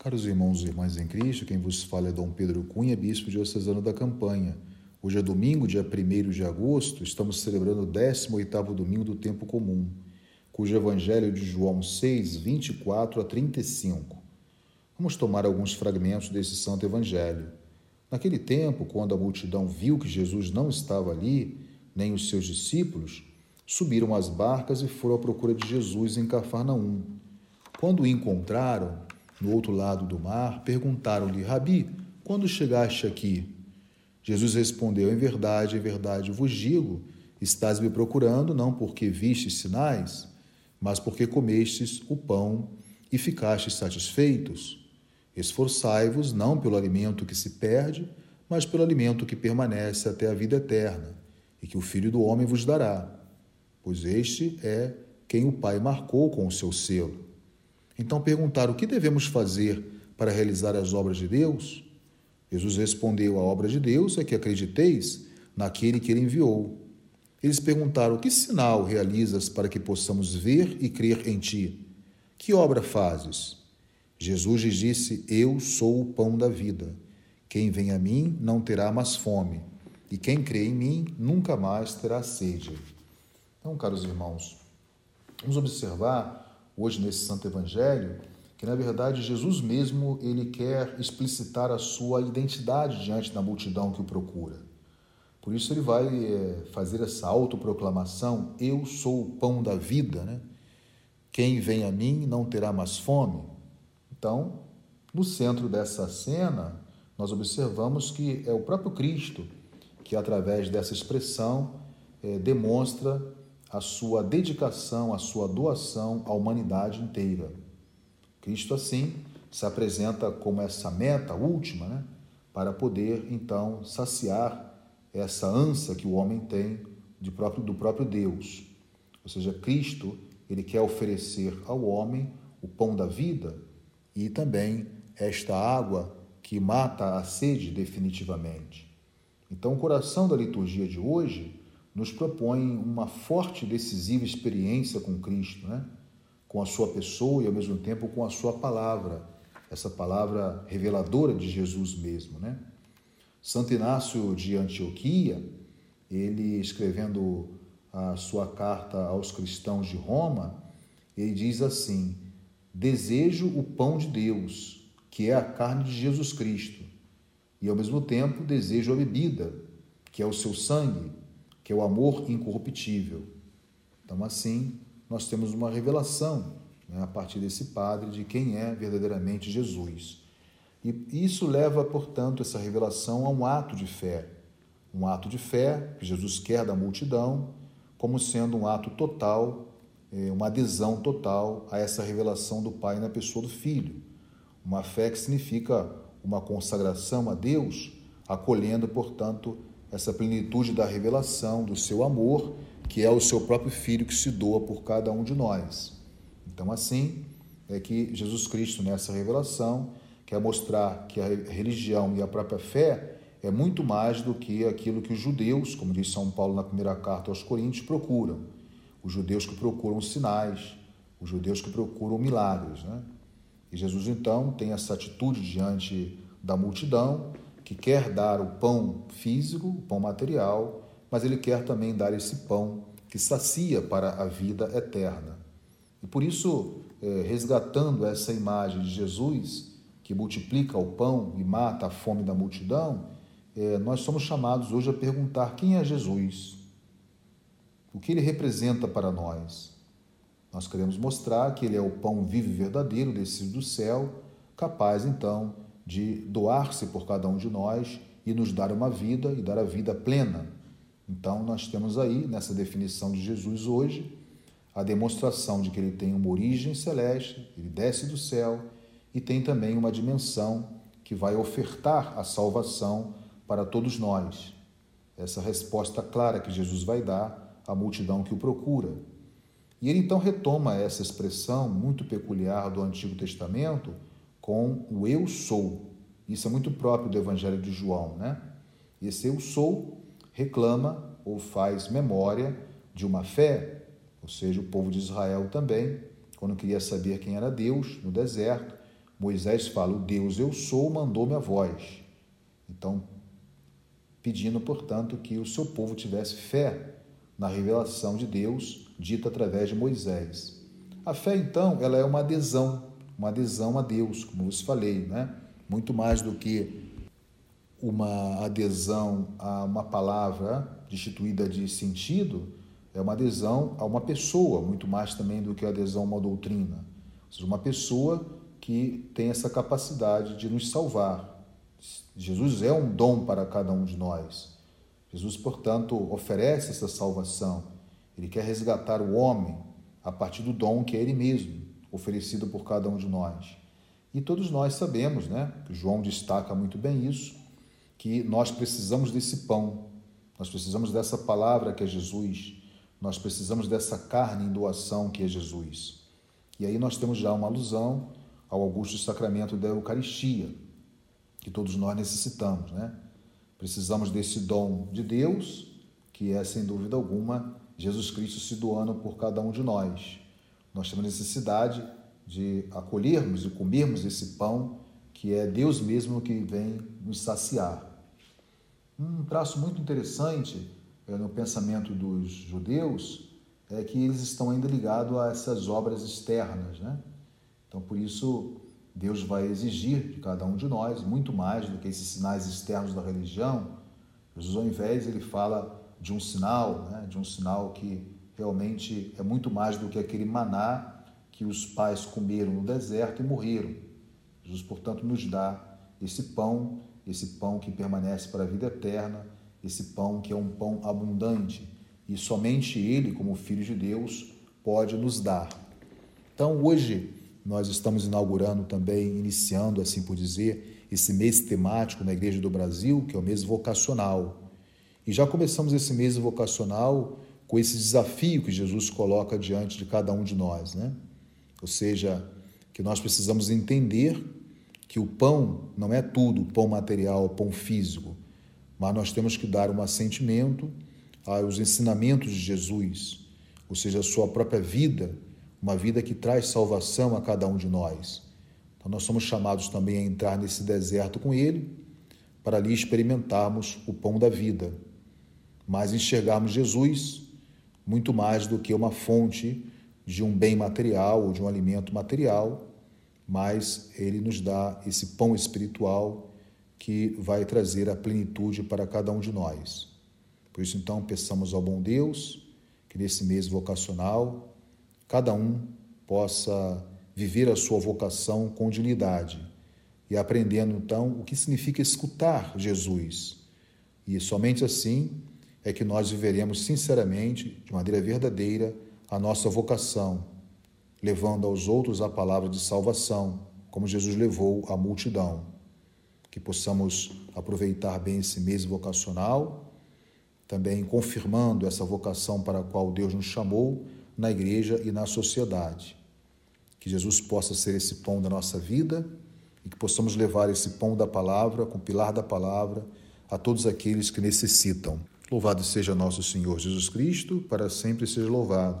Caros irmãos e irmãs em Cristo, quem vos fala é Dom Pedro Cunha, bispo diocesano da Campanha. Hoje é domingo, dia 1 de agosto, estamos celebrando o 18º domingo do tempo comum, cujo evangelho de João 6, 24 a 35. Vamos tomar alguns fragmentos desse santo evangelho. Naquele tempo, quando a multidão viu que Jesus não estava ali, nem os seus discípulos, subiram às barcas e foram à procura de Jesus em Cafarnaum. Quando o encontraram, no outro lado do mar, perguntaram-lhe: Rabi, quando chegaste aqui? Jesus respondeu: Em verdade, em verdade vos digo, estás me procurando não porque vistes sinais, mas porque comestes o pão e ficastes satisfeitos. Esforçai-vos não pelo alimento que se perde, mas pelo alimento que permanece até a vida eterna, e que o Filho do Homem vos dará, pois este é quem o Pai marcou com o seu selo. Então perguntaram: O que devemos fazer para realizar as obras de Deus? Jesus respondeu: A obra de Deus é que acrediteis naquele que ele enviou. Eles perguntaram: Que sinal realizas para que possamos ver e crer em ti? Que obra fazes? Jesus lhes disse: Eu sou o pão da vida. Quem vem a mim não terá mais fome, e quem crê em mim nunca mais terá sede. Então, caros irmãos, vamos observar hoje nesse Santo Evangelho, que na verdade Jesus mesmo ele quer explicitar a sua identidade diante da multidão que o procura. Por isso ele vai é, fazer essa autoproclamação: Eu sou o pão da vida, né? Quem vem a mim não terá mais fome. Então, no centro dessa cena, nós observamos que é o próprio Cristo que, através dessa expressão, é, demonstra a sua dedicação, a sua doação à humanidade inteira. Cristo, assim, se apresenta como essa meta última, né, para poder, então, saciar essa ânsia que o homem tem de próprio, do próprio Deus. Ou seja, Cristo, ele quer oferecer ao homem o pão da vida e também esta água que mata a sede definitivamente. Então, o coração da liturgia de hoje nos propõe uma forte e decisiva experiência com Cristo, né? com a sua pessoa e ao mesmo tempo com a sua palavra, essa palavra reveladora de Jesus mesmo. Né? Santo Inácio de Antioquia, ele escrevendo a sua carta aos cristãos de Roma, ele diz assim: Desejo o pão de Deus, que é a carne de Jesus Cristo, e ao mesmo tempo desejo a bebida, que é o seu sangue que é o amor incorruptível. Então, assim, nós temos uma revelação né, a partir desse padre de quem é verdadeiramente Jesus. E isso leva, portanto, essa revelação a um ato de fé. Um ato de fé que Jesus quer da multidão, como sendo um ato total, é, uma adesão total a essa revelação do Pai na pessoa do Filho. Uma fé que significa uma consagração a Deus, acolhendo, portanto, essa plenitude da revelação do seu amor, que é o seu próprio Filho que se doa por cada um de nós. Então, assim é que Jesus Cristo, nessa revelação, quer mostrar que a religião e a própria fé é muito mais do que aquilo que os judeus, como diz São Paulo na primeira carta aos Coríntios, procuram. Os judeus que procuram sinais, os judeus que procuram milagres. Né? E Jesus, então, tem essa atitude diante da multidão que quer dar o pão físico, o pão material, mas ele quer também dar esse pão que sacia para a vida eterna. E por isso, é, resgatando essa imagem de Jesus, que multiplica o pão e mata a fome da multidão, é, nós somos chamados hoje a perguntar quem é Jesus, o que ele representa para nós. Nós queremos mostrar que ele é o pão vivo e verdadeiro descido do céu, capaz então de doar-se por cada um de nós e nos dar uma vida e dar a vida plena. Então, nós temos aí, nessa definição de Jesus hoje, a demonstração de que ele tem uma origem celeste, ele desce do céu e tem também uma dimensão que vai ofertar a salvação para todos nós. Essa resposta clara que Jesus vai dar à multidão que o procura. E ele então retoma essa expressão muito peculiar do Antigo Testamento com o eu sou. Isso é muito próprio do Evangelho de João, né? Esse eu sou reclama ou faz memória de uma fé, ou seja, o povo de Israel também, quando queria saber quem era Deus no deserto, Moisés fala: O Deus eu sou mandou-me a voz. Então, pedindo, portanto, que o seu povo tivesse fé na revelação de Deus dita através de Moisés. A fé, então, ela é uma adesão, uma adesão a Deus, como vos falei, né? Muito mais do que uma adesão a uma palavra destituída de sentido, é uma adesão a uma pessoa, muito mais também do que a adesão a uma doutrina. Ou seja, uma pessoa que tem essa capacidade de nos salvar. Jesus é um dom para cada um de nós. Jesus, portanto, oferece essa salvação. Ele quer resgatar o homem a partir do dom que é ele mesmo, oferecido por cada um de nós. E todos nós sabemos, né? João destaca muito bem isso, que nós precisamos desse pão, nós precisamos dessa palavra que é Jesus, nós precisamos dessa carne em doação que é Jesus. E aí nós temos já uma alusão ao augusto sacramento da Eucaristia, que todos nós necessitamos, né? Precisamos desse dom de Deus, que é, sem dúvida alguma, Jesus Cristo se doando por cada um de nós. Nós temos necessidade de acolhermos e comermos esse pão, que é Deus mesmo que vem nos saciar. Um traço muito interessante é, no pensamento dos judeus é que eles estão ainda ligados a essas obras externas, né? Então, por isso, Deus vai exigir de cada um de nós muito mais do que esses sinais externos da religião. Jesus, ao invés, ele fala de um sinal, né? de um sinal que realmente é muito mais do que aquele maná que os pais comeram no deserto e morreram. Jesus, portanto, nos dá esse pão, esse pão que permanece para a vida eterna, esse pão que é um pão abundante e somente Ele, como Filho de Deus, pode nos dar. Então, hoje, nós estamos inaugurando também, iniciando, assim por dizer, esse mês temático na Igreja do Brasil, que é o mês vocacional. E já começamos esse mês vocacional com esse desafio que Jesus coloca diante de cada um de nós, né? Ou seja, que nós precisamos entender que o pão não é tudo, pão material, pão físico, mas nós temos que dar um assentimento aos ensinamentos de Jesus, ou seja, a sua própria vida, uma vida que traz salvação a cada um de nós. Então, nós somos chamados também a entrar nesse deserto com Ele, para ali experimentarmos o pão da vida, mas enxergarmos Jesus muito mais do que uma fonte de um bem material ou de um alimento material, mas Ele nos dá esse pão espiritual que vai trazer a plenitude para cada um de nós. Por isso, então, peçamos ao bom Deus que nesse mês vocacional cada um possa viver a sua vocação com dignidade e aprendendo então o que significa escutar Jesus. E somente assim é que nós viveremos sinceramente, de maneira verdadeira, a nossa vocação, levando aos outros a palavra de salvação, como Jesus levou a multidão. Que possamos aproveitar bem esse mês vocacional também confirmando essa vocação para a qual Deus nos chamou na igreja e na sociedade. Que Jesus possa ser esse pão da nossa vida e que possamos levar esse pão da palavra, com o pilar da palavra, a todos aqueles que necessitam. Louvado seja nosso Senhor Jesus Cristo, para sempre seja louvado.